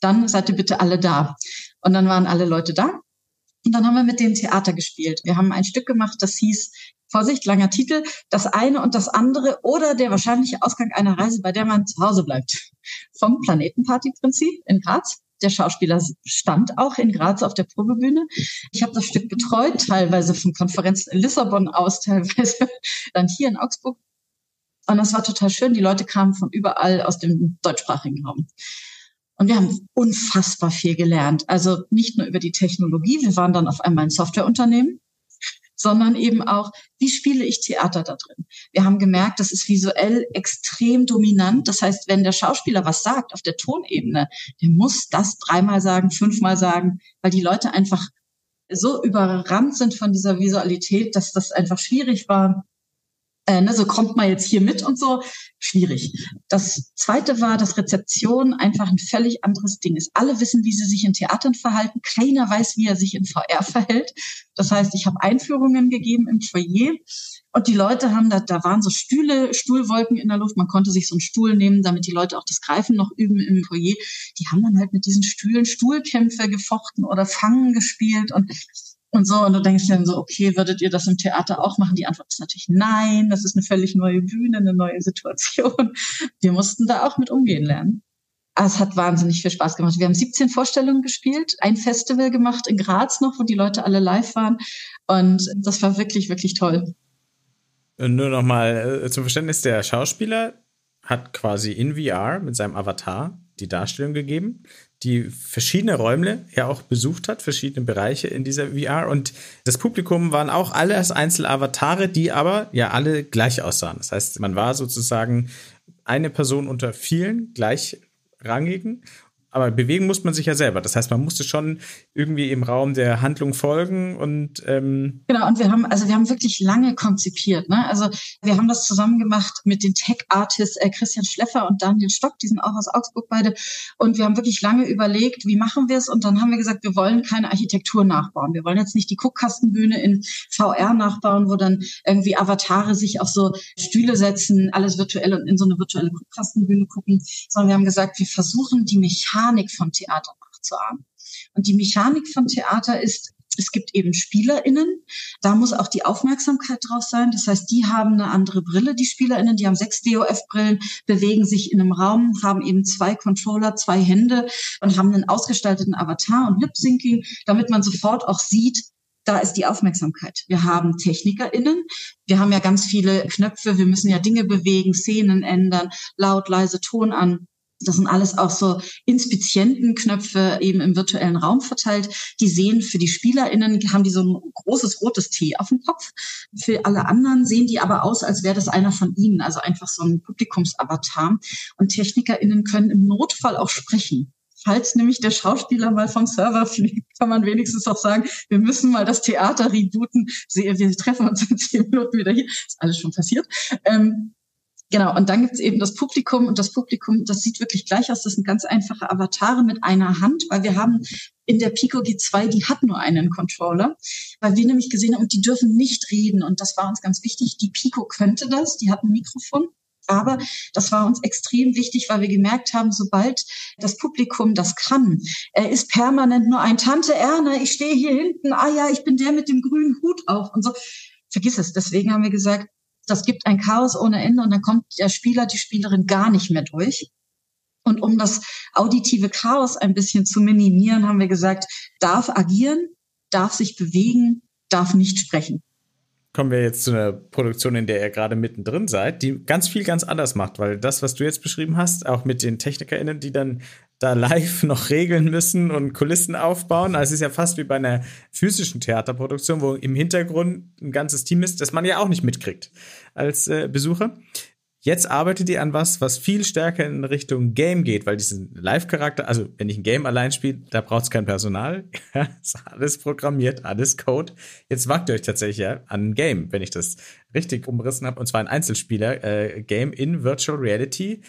Dann seid ihr bitte alle da. Und dann waren alle Leute da. Und dann haben wir mit denen Theater gespielt. Wir haben ein Stück gemacht, das hieß Vorsicht, langer Titel, das eine und das andere oder der wahrscheinliche Ausgang einer Reise, bei der man zu Hause bleibt. Vom Planetenparty-Prinzip in Graz. Der Schauspieler stand auch in Graz auf der Probebühne. Ich habe das Stück betreut, teilweise von Konferenzen in Lissabon aus, teilweise dann hier in Augsburg. Und das war total schön. Die Leute kamen von überall aus dem deutschsprachigen Raum. Und wir haben unfassbar viel gelernt. Also nicht nur über die Technologie. Wir waren dann auf einmal ein Softwareunternehmen sondern eben auch, wie spiele ich Theater da drin? Wir haben gemerkt, das ist visuell extrem dominant. Das heißt, wenn der Schauspieler was sagt auf der Tonebene, der muss das dreimal sagen, fünfmal sagen, weil die Leute einfach so überrannt sind von dieser Visualität, dass das einfach schwierig war, äh, ne, so kommt man jetzt hier mit und so, schwierig. Das zweite war, dass Rezeption einfach ein völlig anderes Ding ist. Alle wissen, wie sie sich in Theatern verhalten. Keiner weiß, wie er sich in VR verhält. Das heißt, ich habe Einführungen gegeben im Foyer und die Leute haben da, da waren so Stühle, Stuhlwolken in der Luft. Man konnte sich so einen Stuhl nehmen, damit die Leute auch das Greifen noch üben im Foyer. Die haben dann halt mit diesen Stühlen Stuhlkämpfe gefochten oder Fangen gespielt und und so. Und du denkst dann so, okay, würdet ihr das im Theater auch machen? Die Antwort ist natürlich nein. Das ist eine völlig neue Bühne, eine neue Situation. Wir mussten da auch mit umgehen lernen. Aber es hat wahnsinnig viel Spaß gemacht. Wir haben 17 Vorstellungen gespielt, ein Festival gemacht in Graz noch, wo die Leute alle live waren. Und das war wirklich, wirklich toll. Nur nochmal äh, zum Verständnis, der Schauspieler hat quasi in VR mit seinem Avatar die Darstellung gegeben die verschiedene Räume ja auch besucht hat, verschiedene Bereiche in dieser VR. Und das Publikum waren auch alles Einzelavatare, die aber ja alle gleich aussahen. Das heißt, man war sozusagen eine Person unter vielen gleichrangigen aber bewegen muss man sich ja selber. Das heißt, man musste schon irgendwie im Raum der Handlung folgen und ähm genau. Und wir haben also wir haben wirklich lange konzipiert. Ne? Also wir haben das zusammen gemacht mit den Tech Artists äh, Christian Schleffer und Daniel Stock. Die sind auch aus Augsburg beide. Und wir haben wirklich lange überlegt, wie machen wir es? Und dann haben wir gesagt, wir wollen keine Architektur nachbauen. Wir wollen jetzt nicht die Guckkastenbühne in VR nachbauen, wo dann irgendwie Avatare sich auf so Stühle setzen, alles virtuell und in so eine virtuelle Guckkastenbühne gucken, sondern wir haben gesagt, wir versuchen die Mechanik Mechanik von Theater nachzuahmen. Und die Mechanik von Theater ist, es gibt eben SpielerInnen. Da muss auch die Aufmerksamkeit drauf sein. Das heißt, die haben eine andere Brille, die SpielerInnen. Die haben sechs DOF-Brillen, bewegen sich in einem Raum, haben eben zwei Controller, zwei Hände und haben einen ausgestalteten Avatar und Lip-Syncing, damit man sofort auch sieht, da ist die Aufmerksamkeit. Wir haben TechnikerInnen. Wir haben ja ganz viele Knöpfe. Wir müssen ja Dinge bewegen, Szenen ändern, laut, leise, Ton an. Das sind alles auch so Inspizientenknöpfe eben im virtuellen Raum verteilt. Die sehen für die SpielerInnen, haben die so ein großes rotes T auf dem Kopf. Für alle anderen sehen die aber aus, als wäre das einer von ihnen, also einfach so ein Publikumsavatar. Und TechnikerInnen können im Notfall auch sprechen. Falls nämlich der Schauspieler mal vom Server fliegt, kann man wenigstens auch sagen, wir müssen mal das Theater rebooten. Wir treffen uns in zehn Minuten wieder hier. Ist alles schon passiert. Ähm, Genau, und dann gibt's eben das Publikum und das Publikum, das sieht wirklich gleich aus. Das sind ganz einfache Avatare mit einer Hand, weil wir haben in der Pico G2, die hat nur einen Controller, weil wir nämlich gesehen haben, und die dürfen nicht reden. Und das war uns ganz wichtig. Die Pico könnte das, die hat ein Mikrofon. Aber das war uns extrem wichtig, weil wir gemerkt haben, sobald das Publikum das kann, er ist permanent nur ein Tante Erna, ich stehe hier hinten, ah ja, ich bin der mit dem grünen Hut auf und so. Vergiss es. Deswegen haben wir gesagt, das gibt ein Chaos ohne Ende und dann kommt der Spieler, die Spielerin gar nicht mehr durch. Und um das auditive Chaos ein bisschen zu minimieren, haben wir gesagt, darf agieren, darf sich bewegen, darf nicht sprechen. Kommen wir jetzt zu einer Produktion, in der ihr gerade mittendrin seid, die ganz viel ganz anders macht, weil das, was du jetzt beschrieben hast, auch mit den TechnikerInnen, die dann da live noch regeln müssen und Kulissen aufbauen. Also es ist ja fast wie bei einer physischen Theaterproduktion, wo im Hintergrund ein ganzes Team ist, das man ja auch nicht mitkriegt als äh, Besucher. Jetzt arbeitet ihr an was, was viel stärker in Richtung Game geht, weil diesen Live-Charakter, also wenn ich ein Game allein spiele, da braucht es kein Personal. ist alles programmiert, alles Code. Jetzt wagt ihr euch tatsächlich ja an ein Game, wenn ich das richtig umrissen habe, und zwar ein Einzelspieler-Game äh, in Virtual Reality.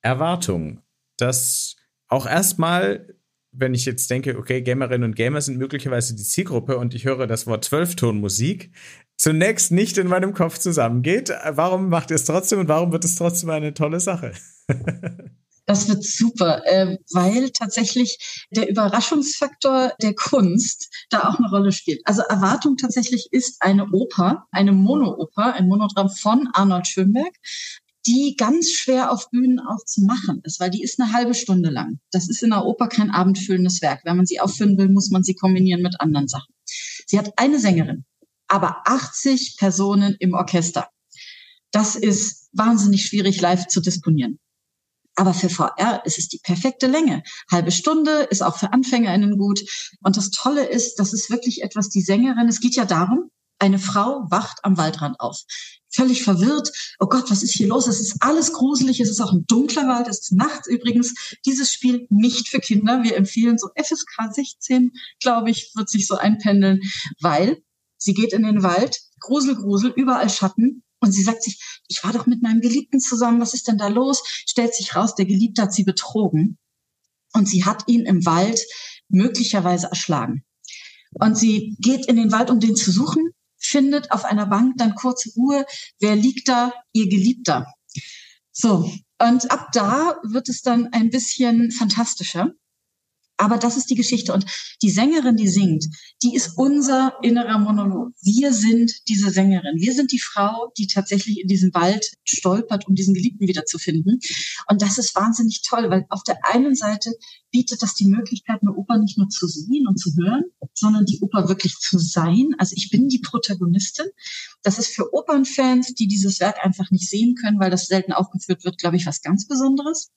Erwartung, dass auch erstmal wenn ich jetzt denke, okay, Gamerinnen und Gamer sind möglicherweise die Zielgruppe und ich höre das Wort Zwölftonmusik, zunächst nicht in meinem Kopf zusammengeht. Warum macht ihr es trotzdem und warum wird es trotzdem eine tolle Sache? Das wird super, äh, weil tatsächlich der Überraschungsfaktor der Kunst da auch eine Rolle spielt. Also Erwartung tatsächlich ist eine Oper, eine Monooper, ein Monodramm von Arnold Schönberg, die ganz schwer auf Bühnen auch zu machen ist, weil die ist eine halbe Stunde lang. Das ist in der Oper kein abendfüllendes Werk. Wenn man sie aufführen will, muss man sie kombinieren mit anderen Sachen. Sie hat eine Sängerin, aber 80 Personen im Orchester. Das ist wahnsinnig schwierig live zu disponieren. Aber für VR ist es die perfekte Länge. Halbe Stunde ist auch für AnfängerInnen gut. Und das Tolle ist, das ist wirklich etwas, die Sängerin, es geht ja darum, eine Frau wacht am Waldrand auf. Völlig verwirrt. Oh Gott, was ist hier los? Es ist alles gruselig. Es ist auch ein dunkler Wald. Es ist nachts übrigens. Dieses Spiel nicht für Kinder. Wir empfehlen so FSK 16, glaube ich, wird sich so einpendeln, weil Sie geht in den Wald, Grusel, Grusel, überall Schatten. Und sie sagt sich, ich war doch mit meinem Geliebten zusammen, was ist denn da los? Stellt sich raus, der Geliebte hat sie betrogen. Und sie hat ihn im Wald möglicherweise erschlagen. Und sie geht in den Wald, um den zu suchen, findet auf einer Bank dann kurze Ruhe. Wer liegt da? Ihr Geliebter. So. Und ab da wird es dann ein bisschen fantastischer. Aber das ist die Geschichte. Und die Sängerin, die singt, die ist unser innerer Monolog. Wir sind diese Sängerin. Wir sind die Frau, die tatsächlich in diesem Wald stolpert, um diesen Geliebten wiederzufinden. Und das ist wahnsinnig toll, weil auf der einen Seite bietet das die Möglichkeit, eine Oper nicht nur zu sehen und zu hören, sondern die Oper wirklich zu sein. Also ich bin die Protagonistin. Das ist für Opernfans, die dieses Werk einfach nicht sehen können, weil das selten aufgeführt wird, glaube ich, was ganz Besonderes.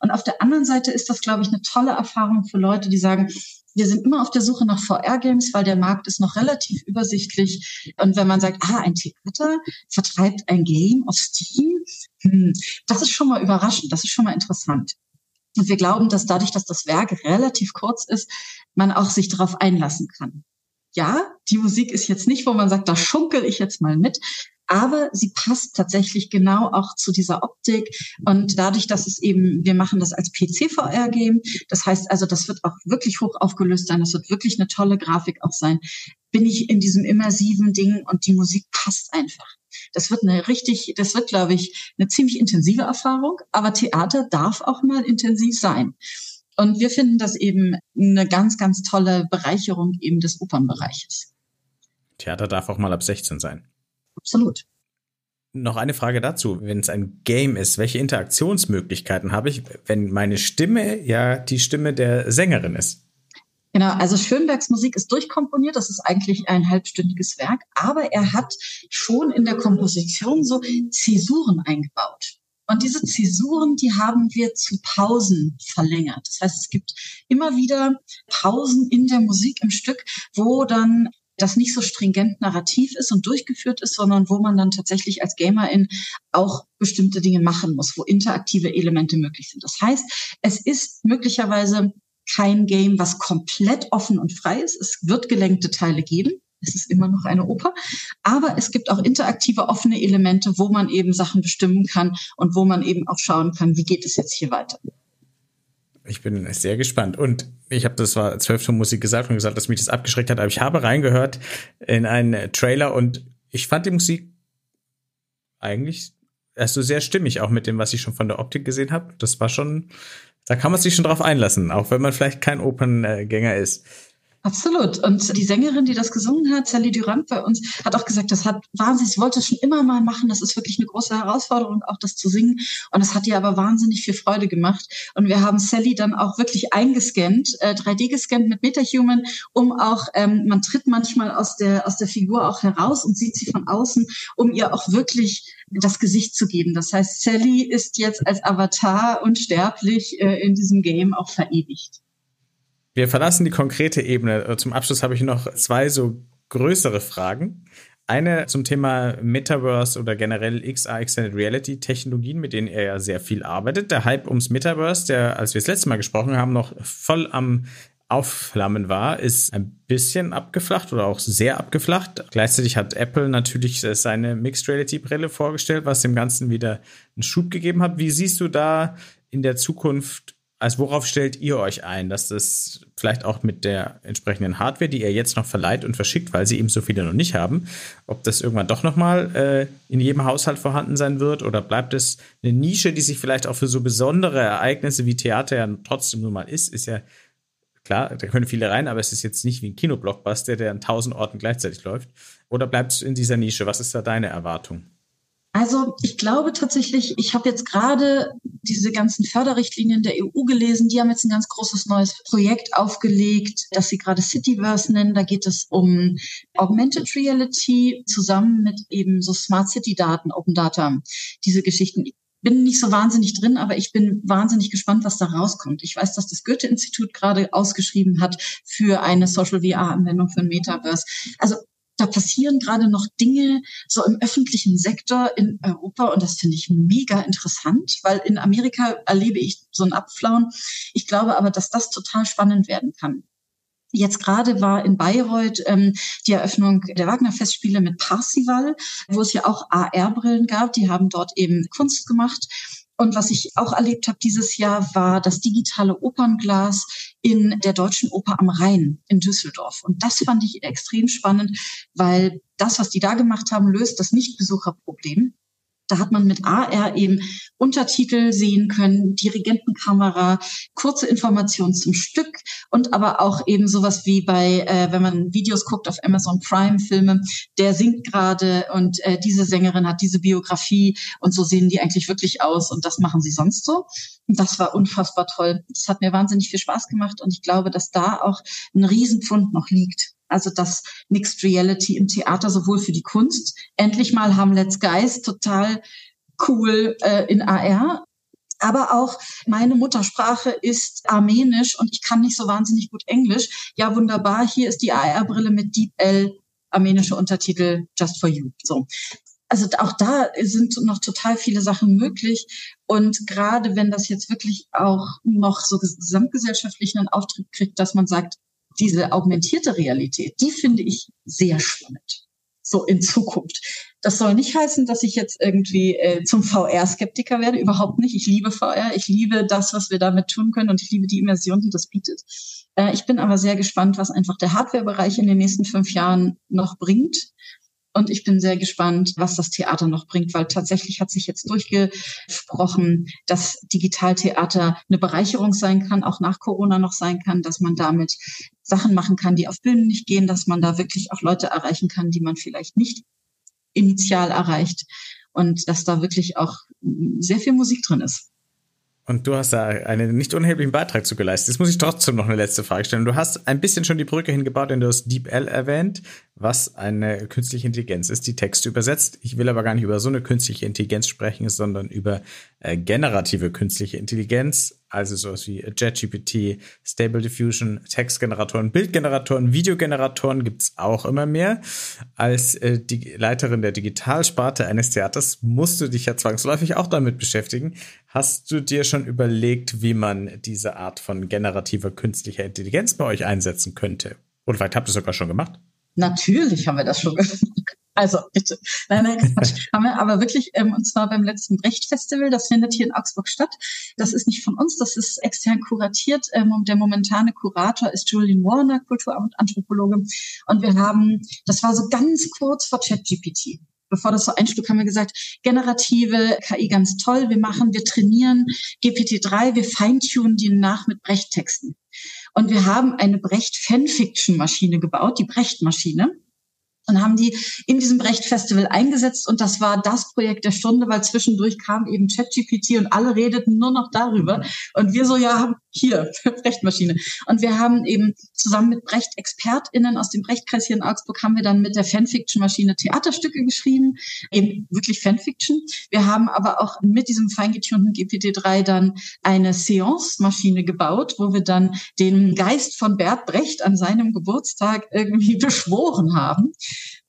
Und auf der anderen Seite ist das, glaube ich, eine tolle Erfahrung für Leute, die sagen, wir sind immer auf der Suche nach VR-Games, weil der Markt ist noch relativ übersichtlich. Und wenn man sagt, ah, ein Theater vertreibt ein Game auf Steam, hm, das ist schon mal überraschend, das ist schon mal interessant. Und wir glauben, dass dadurch, dass das Werk relativ kurz ist, man auch sich darauf einlassen kann. Ja, die Musik ist jetzt nicht, wo man sagt, da schunkel ich jetzt mal mit, aber sie passt tatsächlich genau auch zu dieser Optik und dadurch, dass es eben, wir machen das als PC-VR-Game, das heißt also, das wird auch wirklich hoch aufgelöst sein, das wird wirklich eine tolle Grafik auch sein, bin ich in diesem immersiven Ding und die Musik passt einfach. Das wird eine richtig, das wird, glaube ich, eine ziemlich intensive Erfahrung, aber Theater darf auch mal intensiv sein. Und wir finden das eben eine ganz, ganz tolle Bereicherung eben des Opernbereiches. Theater darf auch mal ab 16 sein. Absolut. Noch eine Frage dazu. Wenn es ein Game ist, welche Interaktionsmöglichkeiten habe ich, wenn meine Stimme ja die Stimme der Sängerin ist? Genau, also Schönbergs Musik ist durchkomponiert, das ist eigentlich ein halbstündiges Werk, aber er hat schon in der Komposition so Zäsuren eingebaut. Und diese Zäsuren, die haben wir zu Pausen verlängert. Das heißt, es gibt immer wieder Pausen in der Musik im Stück, wo dann das nicht so stringent narrativ ist und durchgeführt ist, sondern wo man dann tatsächlich als Gamerin auch bestimmte Dinge machen muss, wo interaktive Elemente möglich sind. Das heißt, es ist möglicherweise kein Game, was komplett offen und frei ist. Es wird gelenkte Teile geben. Es ist immer noch eine Oper. Aber es gibt auch interaktive, offene Elemente, wo man eben Sachen bestimmen kann und wo man eben auch schauen kann, wie geht es jetzt hier weiter. Ich bin sehr gespannt. Und ich habe das war zwölf Stunden Musik gesagt und gesagt, dass mich das abgeschreckt hat, aber ich habe reingehört in einen Trailer und ich fand die Musik eigentlich also sehr stimmig, auch mit dem, was ich schon von der Optik gesehen habe. Das war schon, da kann man sich schon drauf einlassen, auch wenn man vielleicht kein Operngänger ist. Absolut. Und die Sängerin, die das gesungen hat, Sally Durant bei uns, hat auch gesagt, das hat wahnsinnig, sie wollte es schon immer mal machen. Das ist wirklich eine große Herausforderung, auch das zu singen. Und es hat ihr aber wahnsinnig viel Freude gemacht. Und wir haben Sally dann auch wirklich eingescannt, äh, 3D gescannt mit MetaHuman, um auch, ähm, man tritt manchmal aus der, aus der Figur auch heraus und sieht sie von außen, um ihr auch wirklich das Gesicht zu geben. Das heißt, Sally ist jetzt als Avatar unsterblich äh, in diesem Game auch verewigt. Wir verlassen die konkrete Ebene. Äh, zum Abschluss habe ich noch zwei so größere Fragen. Eine zum Thema Metaverse oder generell XR Extended Reality Technologien, mit denen er ja sehr viel arbeitet. Der Hype ums Metaverse, der, als wir das letzte Mal gesprochen haben, noch voll am Aufflammen war, ist ein bisschen abgeflacht oder auch sehr abgeflacht. Gleichzeitig hat Apple natürlich seine Mixed Reality Brille vorgestellt, was dem Ganzen wieder einen Schub gegeben hat. Wie siehst du da in der Zukunft also worauf stellt ihr euch ein, dass das vielleicht auch mit der entsprechenden Hardware, die ihr jetzt noch verleiht und verschickt, weil sie eben so viele noch nicht haben, ob das irgendwann doch noch mal äh, in jedem Haushalt vorhanden sein wird oder bleibt es eine Nische, die sich vielleicht auch für so besondere Ereignisse wie Theater ja trotzdem nur mal ist, ist ja klar, da können viele rein, aber es ist jetzt nicht wie ein Kinoblockbuster, der an tausend Orten gleichzeitig läuft. Oder bleibt es in dieser Nische? Was ist da deine Erwartung? Also ich glaube tatsächlich, ich habe jetzt gerade diese ganzen Förderrichtlinien der EU gelesen. Die haben jetzt ein ganz großes neues Projekt aufgelegt, das sie gerade Cityverse nennen. Da geht es um Augmented Reality zusammen mit eben so Smart City Daten, Open Data, diese Geschichten bin nicht so wahnsinnig drin, aber ich bin wahnsinnig gespannt, was da rauskommt. Ich weiß, dass das Goethe-Institut gerade ausgeschrieben hat für eine Social VR-Anwendung für ein Metaverse. Also da passieren gerade noch Dinge so im öffentlichen Sektor in Europa und das finde ich mega interessant, weil in Amerika erlebe ich so ein Abflauen. Ich glaube aber, dass das total spannend werden kann. Jetzt gerade war in Bayreuth ähm, die Eröffnung der Wagner-Festspiele mit Parsival, wo es ja auch AR-Brillen gab. Die haben dort eben Kunst gemacht. Und was ich auch erlebt habe dieses Jahr, war das digitale Opernglas in der Deutschen Oper am Rhein in Düsseldorf. Und das fand ich extrem spannend, weil das, was die da gemacht haben, löst das Nichtbesucherproblem. Da hat man mit AR eben Untertitel sehen können, Dirigentenkamera, kurze Informationen zum Stück und aber auch eben sowas wie bei, äh, wenn man Videos guckt auf Amazon Prime Filme, der singt gerade und äh, diese Sängerin hat diese Biografie und so sehen die eigentlich wirklich aus und das machen sie sonst so. Und das war unfassbar toll. Das hat mir wahnsinnig viel Spaß gemacht und ich glaube, dass da auch ein Riesenpfund noch liegt. Also das Mixed Reality im Theater sowohl für die Kunst. Endlich mal Hamlets Geist, total cool äh, in AR. Aber auch meine Muttersprache ist Armenisch und ich kann nicht so wahnsinnig gut Englisch. Ja, wunderbar. Hier ist die AR-Brille mit DeepL, armenische Untertitel, just for you. So. Also auch da sind noch total viele Sachen möglich. Und gerade wenn das jetzt wirklich auch noch so gesamtgesellschaftlich einen Auftritt kriegt, dass man sagt, diese augmentierte Realität, die finde ich sehr spannend. So in Zukunft. Das soll nicht heißen, dass ich jetzt irgendwie äh, zum VR-Skeptiker werde. Überhaupt nicht. Ich liebe VR. Ich liebe das, was wir damit tun können. Und ich liebe die Immersion, die das bietet. Äh, ich bin aber sehr gespannt, was einfach der Hardware-Bereich in den nächsten fünf Jahren noch bringt. Und ich bin sehr gespannt, was das Theater noch bringt, weil tatsächlich hat sich jetzt durchgesprochen, dass Digitaltheater eine Bereicherung sein kann, auch nach Corona noch sein kann, dass man damit Sachen machen kann, die auf Bühnen nicht gehen, dass man da wirklich auch Leute erreichen kann, die man vielleicht nicht initial erreicht und dass da wirklich auch sehr viel Musik drin ist. Und du hast da einen nicht unerheblichen Beitrag zu geleistet. Jetzt muss ich trotzdem noch eine letzte Frage stellen. Du hast ein bisschen schon die Brücke hingebaut, denn du hast DeepL erwähnt, was eine künstliche Intelligenz ist, die Texte übersetzt. Ich will aber gar nicht über so eine künstliche Intelligenz sprechen, sondern über äh, generative künstliche Intelligenz, also sowas wie JetGPT, Stable Diffusion, Textgeneratoren, Bildgeneratoren, Videogeneratoren gibt's auch immer mehr. Als äh, die Leiterin der Digitalsparte eines Theaters musst du dich ja zwangsläufig auch damit beschäftigen. Hast du dir schon überlegt, wie man diese Art von generativer künstlicher Intelligenz bei euch einsetzen könnte? Oder vielleicht habt ihr es sogar schon gemacht? Natürlich haben wir das schon gemacht. Also bitte. Nein, nein, Quatsch. haben wir aber wirklich, ähm, und zwar beim letzten Brecht-Festival, das findet hier in Augsburg statt. Das ist nicht von uns, das ist extern kuratiert. Ähm, und der momentane Kurator ist Julian Warner, Kulturanthropologe. Und wir haben, das war so ganz kurz vor ChatGPT bevor das so einschlug, haben wir gesagt, generative KI ganz toll, wir machen, wir trainieren GPT-3, wir feintunen die nach mit Brechttexten. Und wir haben eine Brecht-Fanfiction-Maschine gebaut, die Brecht-Maschine und haben die in diesem Brecht-Festival eingesetzt und das war das Projekt der Stunde, weil zwischendurch kam eben ChatGPT und alle redeten nur noch darüber. Und wir so, ja, hier, Brecht-Maschine. Und wir haben eben zusammen mit Brecht-ExpertInnen aus dem Brechtkreis hier in Augsburg haben wir dann mit der Fanfiction-Maschine Theaterstücke geschrieben, eben wirklich Fanfiction. Wir haben aber auch mit diesem feingetunten GPT-3 dann eine Seance-Maschine gebaut, wo wir dann den Geist von Bert Brecht an seinem Geburtstag irgendwie beschworen haben.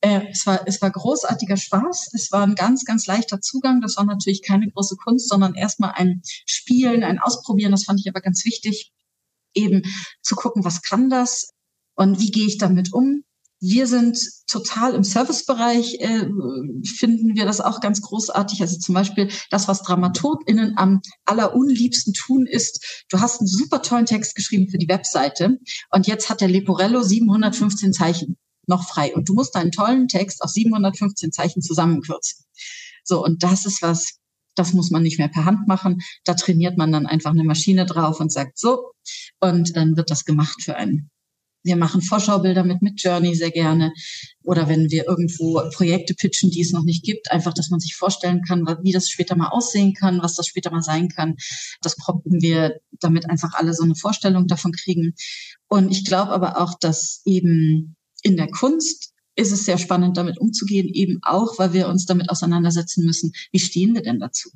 Äh, es, war, es war großartiger Spaß. Es war ein ganz, ganz leichter Zugang. Das war natürlich keine große Kunst, sondern erstmal ein Spielen, ein Ausprobieren. Das fand ich aber ganz wichtig, eben zu gucken, was kann das und wie gehe ich damit um. Wir sind total im Servicebereich, äh, finden wir das auch ganz großartig. Also zum Beispiel das, was DramaturgInnen am allerunliebsten tun, ist, du hast einen super tollen Text geschrieben für die Webseite und jetzt hat der Leporello 715 Zeichen noch frei. Und du musst deinen tollen Text auf 715 Zeichen zusammenkürzen. So, und das ist was, das muss man nicht mehr per Hand machen. Da trainiert man dann einfach eine Maschine drauf und sagt so, und dann wird das gemacht für einen. Wir machen Vorschaubilder mit Midjourney sehr gerne. Oder wenn wir irgendwo Projekte pitchen, die es noch nicht gibt, einfach, dass man sich vorstellen kann, wie das später mal aussehen kann, was das später mal sein kann. Das probieren wir, damit einfach alle so eine Vorstellung davon kriegen. Und ich glaube aber auch, dass eben in der Kunst ist es sehr spannend, damit umzugehen, eben auch, weil wir uns damit auseinandersetzen müssen, wie stehen wir denn dazu?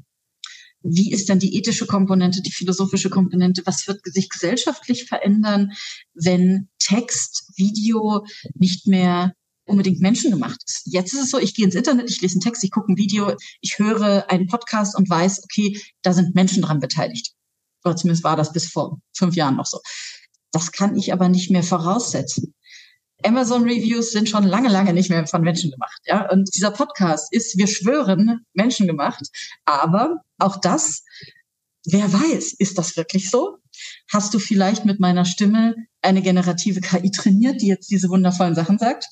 Wie ist denn die ethische Komponente, die philosophische Komponente? Was wird sich gesellschaftlich verändern, wenn Text, Video nicht mehr unbedingt menschengemacht ist. Jetzt ist es so, ich gehe ins Internet, ich lese einen Text, ich gucke ein Video, ich höre einen Podcast und weiß, okay, da sind Menschen dran beteiligt. Oder zumindest war das bis vor fünf Jahren noch so. Das kann ich aber nicht mehr voraussetzen. Amazon-Reviews sind schon lange, lange nicht mehr von Menschen gemacht. Ja? Und dieser Podcast ist, wir schwören, Menschen gemacht. Aber auch das, wer weiß, ist das wirklich so? Hast du vielleicht mit meiner Stimme eine generative KI trainiert, die jetzt diese wundervollen Sachen sagt?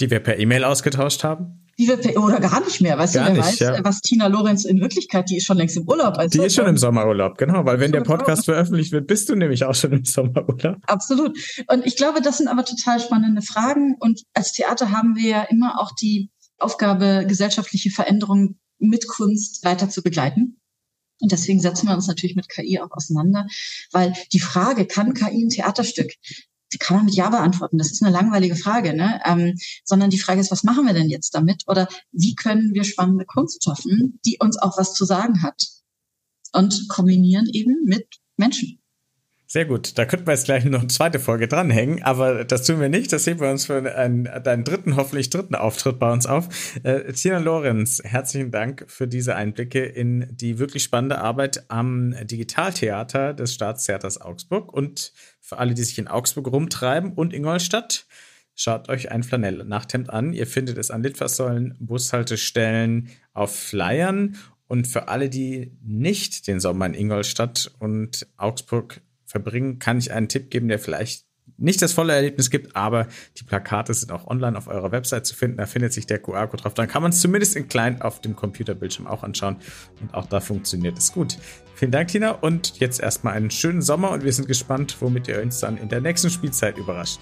Die wir per E-Mail ausgetauscht haben? Die wir, oder gar nicht mehr, weißt gar du, wer nicht, weiß, ja. was Tina Lorenz in Wirklichkeit, die ist schon längst im Urlaub. Also die ist schon im Sommerurlaub, genau, weil wenn der Podcast veröffentlicht wird, bist du nämlich auch schon im Sommerurlaub. Absolut. Und ich glaube, das sind aber total spannende Fragen. Und als Theater haben wir ja immer auch die Aufgabe, gesellschaftliche Veränderungen mit Kunst weiter zu begleiten. Und deswegen setzen wir uns natürlich mit KI auch auseinander, weil die Frage, kann KI ein Theaterstück? Die kann man mit Ja beantworten. Das ist eine langweilige Frage, ne? Ähm, sondern die Frage ist, was machen wir denn jetzt damit? Oder wie können wir spannende Kunst schaffen, die uns auch was zu sagen hat? Und kombinieren eben mit Menschen. Sehr gut. Da könnten wir jetzt gleich noch eine zweite Folge dranhängen, aber das tun wir nicht. Das heben wir uns für einen, deinen dritten, hoffentlich dritten Auftritt bei uns auf. Äh, Tina Lorenz, herzlichen Dank für diese Einblicke in die wirklich spannende Arbeit am Digitaltheater des Staatstheaters Augsburg und für alle, die sich in Augsburg rumtreiben und Ingolstadt. Schaut euch ein Flanell-Nachthemd an. Ihr findet es an Litfaßsäulen, Bushaltestellen, auf Flyern. Und für alle, die nicht den Sommer in Ingolstadt und Augsburg verbringen, kann ich einen Tipp geben, der vielleicht nicht das volle Erlebnis gibt, aber die Plakate sind auch online auf eurer Website zu finden. Da findet sich der QR-Code drauf. Dann kann man es zumindest in klein auf dem Computerbildschirm auch anschauen. Und auch da funktioniert es gut. Vielen Dank, Tina. Und jetzt erstmal einen schönen Sommer und wir sind gespannt, womit ihr uns dann in der nächsten Spielzeit überrascht.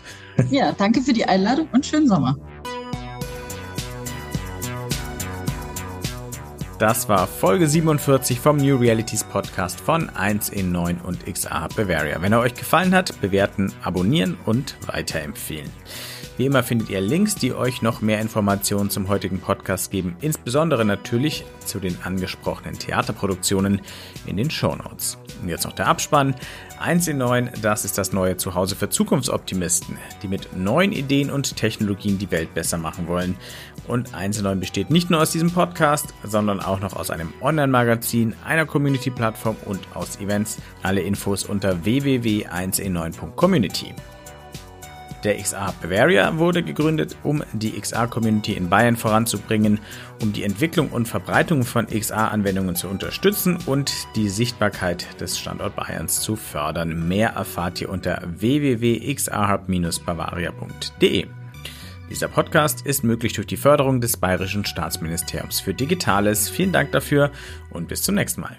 Ja, danke für die Einladung und schönen Sommer. Das war Folge 47 vom New Realities Podcast von 1 in 9 und XA Bavaria. Wenn er euch gefallen hat, bewerten, abonnieren und weiterempfehlen. Wie immer findet ihr Links, die euch noch mehr Informationen zum heutigen Podcast geben, insbesondere natürlich zu den angesprochenen Theaterproduktionen in den Shownotes. Und jetzt noch der Abspann. 1 in 9, das ist das neue Zuhause für Zukunftsoptimisten, die mit neuen Ideen und Technologien die Welt besser machen wollen. Und 1 in 9 besteht nicht nur aus diesem Podcast, sondern auch noch aus einem Online-Magazin, einer Community-Plattform und aus Events. Alle Infos unter www.1in9.community. Der XA Bavaria wurde gegründet, um die XA-Community in Bayern voranzubringen, um die Entwicklung und Verbreitung von XA-Anwendungen zu unterstützen und die Sichtbarkeit des Standort Bayerns zu fördern. Mehr erfahrt ihr unter www.xahub-bavaria.de. Dieser Podcast ist möglich durch die Förderung des Bayerischen Staatsministeriums für Digitales. Vielen Dank dafür und bis zum nächsten Mal.